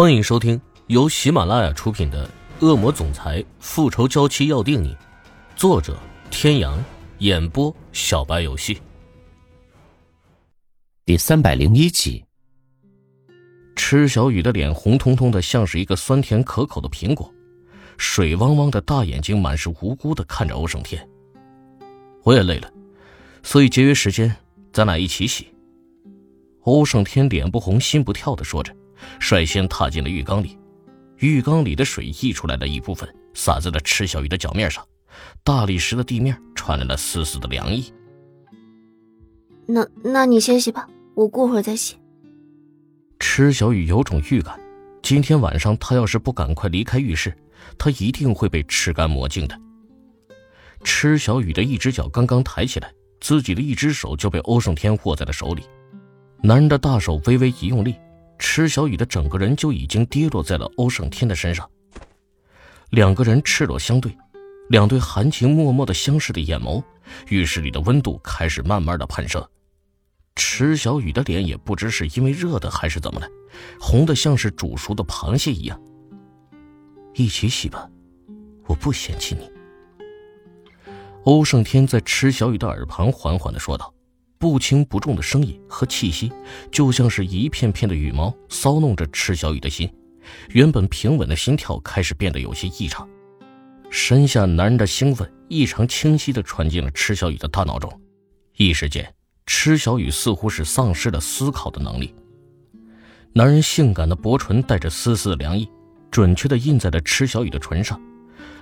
欢迎收听由喜马拉雅出品的《恶魔总裁复仇娇妻要定你》，作者：天阳，演播：小白游戏。第三百零一集。池小雨的脸红彤彤的，像是一个酸甜可口的苹果，水汪汪的大眼睛满是无辜的看着欧胜天。我也累了，所以节约时间，咱俩一起洗。欧胜天脸不红心不跳的说着。率先踏进了浴缸里，浴缸里的水溢出来的一部分洒在了池小雨的脚面上，大理石的地面传来了丝丝的凉意。那那你先洗吧，我过会儿再洗。池小雨有种预感，今天晚上他要是不赶快离开浴室，他一定会被吃干抹净的。池小雨的一只脚刚刚抬起来，自己的一只手就被欧胜天握在了手里，男人的大手微微一用力。池小雨的整个人就已经跌落在了欧胜天的身上。两个人赤裸相对，两对含情脉脉的相视的眼眸，浴室里的温度开始慢慢的攀升。池小雨的脸也不知是因为热的还是怎么了，红的像是煮熟的螃蟹一样。一起洗吧，我不嫌弃你。欧胜天在池小雨的耳旁缓缓的说道。不轻不重的声音和气息，就像是一片片的羽毛，骚弄着池小雨的心。原本平稳的心跳开始变得有些异常。身下男人的兴奋异常清晰地传进了池小雨的大脑中。一时间，池小雨似乎是丧失了思考的能力。男人性感的薄唇带着丝丝的凉意，准确地印在了池小雨的唇上。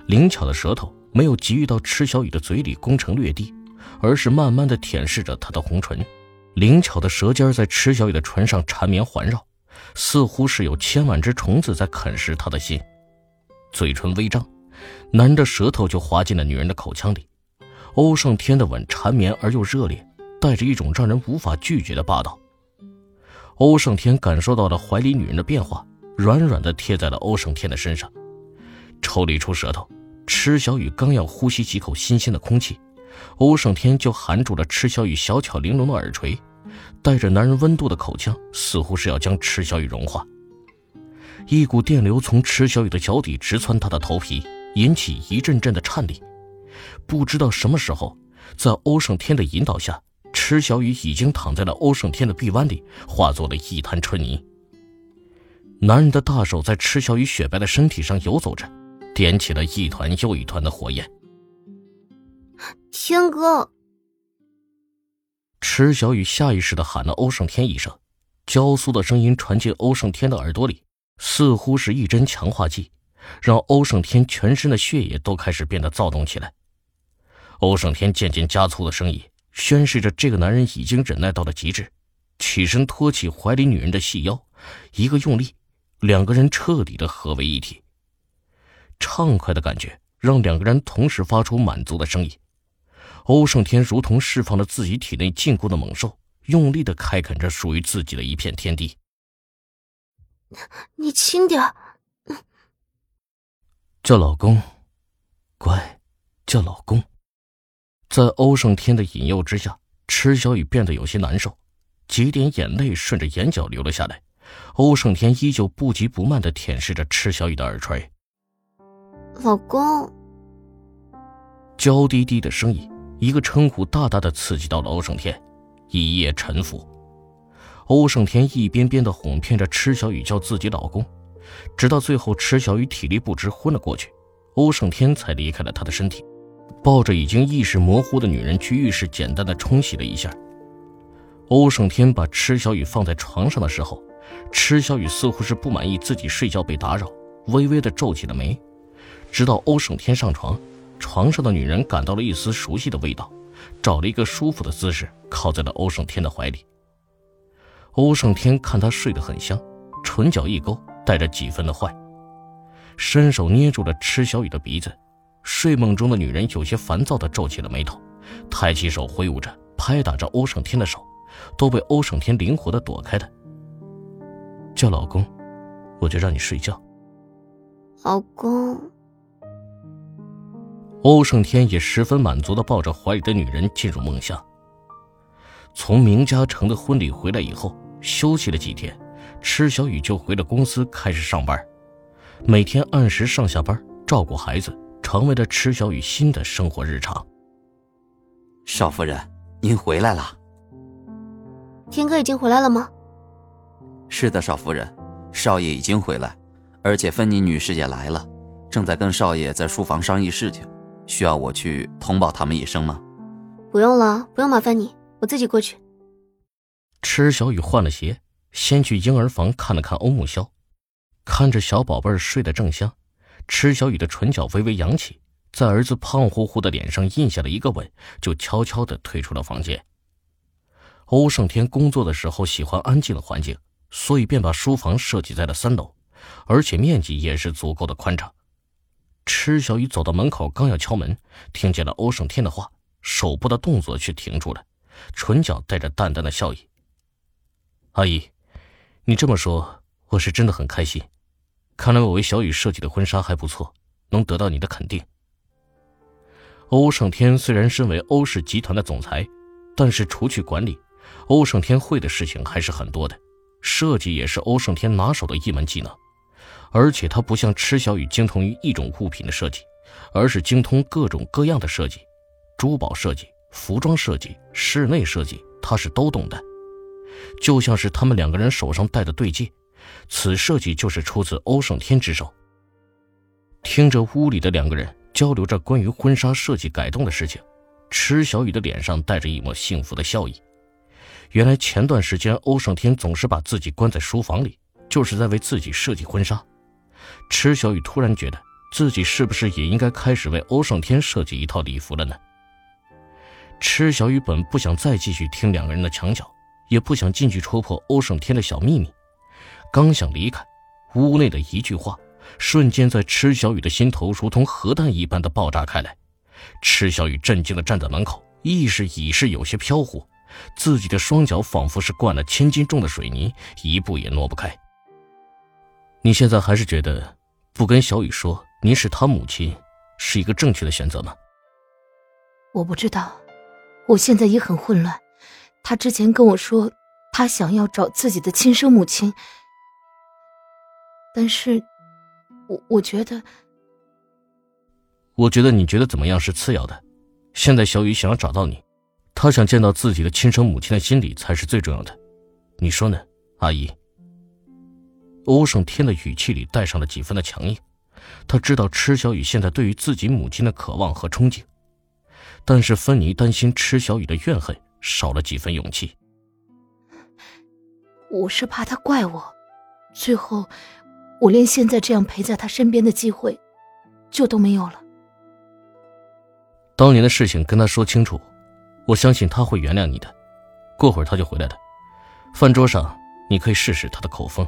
灵巧的舌头没有急于到池小雨的嘴里攻城略地。而是慢慢的舔舐着她的红唇，灵巧的舌尖在池小雨的唇上缠绵环绕，似乎是有千万只虫子在啃食她的心。嘴唇微张，男人的舌头就滑进了女人的口腔里。欧胜天的吻缠绵而又热烈，带着一种让人无法拒绝的霸道。欧胜天感受到了怀里女人的变化，软软的贴在了欧胜天的身上，抽离出舌头。池小雨刚要呼吸几口新鲜的空气。欧胜天就含住了池小雨小巧玲珑的耳垂，带着男人温度的口腔，似乎是要将池小雨融化。一股电流从池小雨的脚底直窜他的头皮，引起一阵阵的颤栗。不知道什么时候，在欧胜天的引导下，池小雨已经躺在了欧胜天的臂弯里，化作了一滩春泥。男人的大手在池小雨雪白的身体上游走着，点起了一团又一团的火焰。天哥，池小雨下意识的喊了欧胜天一声，娇苏的声音传进欧胜天的耳朵里，似乎是一针强化剂，让欧胜天全身的血液都开始变得躁动起来。欧胜天渐渐加粗的声音，宣示着这个男人已经忍耐到了极致，起身托起怀里女人的细腰，一个用力，两个人彻底的合为一体。畅快的感觉让两个人同时发出满足的声音。欧胜天如同释放了自己体内禁锢的猛兽，用力的开垦着属于自己的一片天地。你轻点叫老公，乖，叫老公。在欧胜天的引诱之下，池小雨变得有些难受，几点眼泪顺着眼角流了下来。欧胜天依旧不急不慢的舔舐着池小雨的耳垂。老公，娇滴滴的声音。一个称呼大大的刺激到了欧胜天，一夜沉浮。欧胜天一遍遍的哄骗着池小雨叫自己老公，直到最后池小雨体力不支昏了过去，欧胜天才离开了他的身体，抱着已经意识模糊的女人去浴室简单的冲洗了一下。欧胜天把池小雨放在床上的时候，池小雨似乎是不满意自己睡觉被打扰，微微的皱起了眉，直到欧胜天上床。床上的女人感到了一丝熟悉的味道，找了一个舒服的姿势，靠在了欧胜天的怀里。欧胜天看她睡得很香，唇角一勾，带着几分的坏，伸手捏住了池小雨的鼻子。睡梦中的女人有些烦躁地皱起了眉头，抬起手挥舞着，拍打着欧胜天的手，都被欧胜天灵活地躲开的。叫老公，我就让你睡觉。老公。欧胜天也十分满足的抱着怀里的女人进入梦乡。从明嘉诚的婚礼回来以后，休息了几天，池小雨就回了公司开始上班，每天按时上下班，照顾孩子，成为了池小雨新的生活日常。少夫人，您回来了。天哥已经回来了吗？是的，少夫人，少爷已经回来，而且芬妮女士也来了，正在跟少爷在书房商议事情，需要我去通报他们一声吗？不用了，不用麻烦你，我自己过去。池小雨换了鞋，先去婴儿房看了看欧木萧，看着小宝贝睡得正香，池小雨的唇角微微扬起，在儿子胖乎乎的脸上印下了一个吻，就悄悄地退出了房间。欧胜天工作的时候喜欢安静的环境，所以便把书房设计在了三楼，而且面积也是足够的宽敞。池小雨走到门口，刚要敲门，听见了欧胜天的话，手部的动作却停住了，唇角带着淡淡的笑意。阿姨，你这么说，我是真的很开心。看来我为小雨设计的婚纱还不错，能得到你的肯定。欧胜天虽然身为欧氏集团的总裁，但是除去管理，欧胜天会的事情还是很多的。设计也是欧胜天拿手的一门技能，而且他不像池小雨精通于一种物品的设计，而是精通各种各样的设计，珠宝设计、服装设计、室内设计，他是都懂的。就像是他们两个人手上戴的对戒，此设计就是出自欧胜天之手。听着屋里的两个人交流着关于婚纱设计改动的事情，池小雨的脸上带着一抹幸福的笑意。原来前段时间欧胜天总是把自己关在书房里，就是在为自己设计婚纱。池小雨突然觉得自己是不是也应该开始为欧胜天设计一套礼服了呢？池小雨本不想再继续听两个人的墙角。也不想进去戳破欧胜天的小秘密，刚想离开，屋内的一句话，瞬间在池小雨的心头如同核弹一般的爆炸开来。池小雨震惊的站在门口，意识已是有些飘忽，自己的双脚仿佛是灌了千斤重的水泥，一步也挪不开。你现在还是觉得不跟小雨说您是他母亲，是一个正确的选择吗？我不知道，我现在也很混乱。他之前跟我说，他想要找自己的亲生母亲，但是，我我觉得，我觉得你觉得怎么样是次要的。现在小雨想要找到你，他想见到自己的亲生母亲的心理才是最重要的。你说呢，阿姨？欧胜天的语气里带上了几分的强硬，他知道池小雨现在对于自己母亲的渴望和憧憬，但是芬妮担心池小雨的怨恨。少了几分勇气，我是怕他怪我，最后我连现在这样陪在他身边的机会就都没有了。当年的事情跟他说清楚，我相信他会原谅你的。过会儿他就回来的，饭桌上你可以试试他的口风。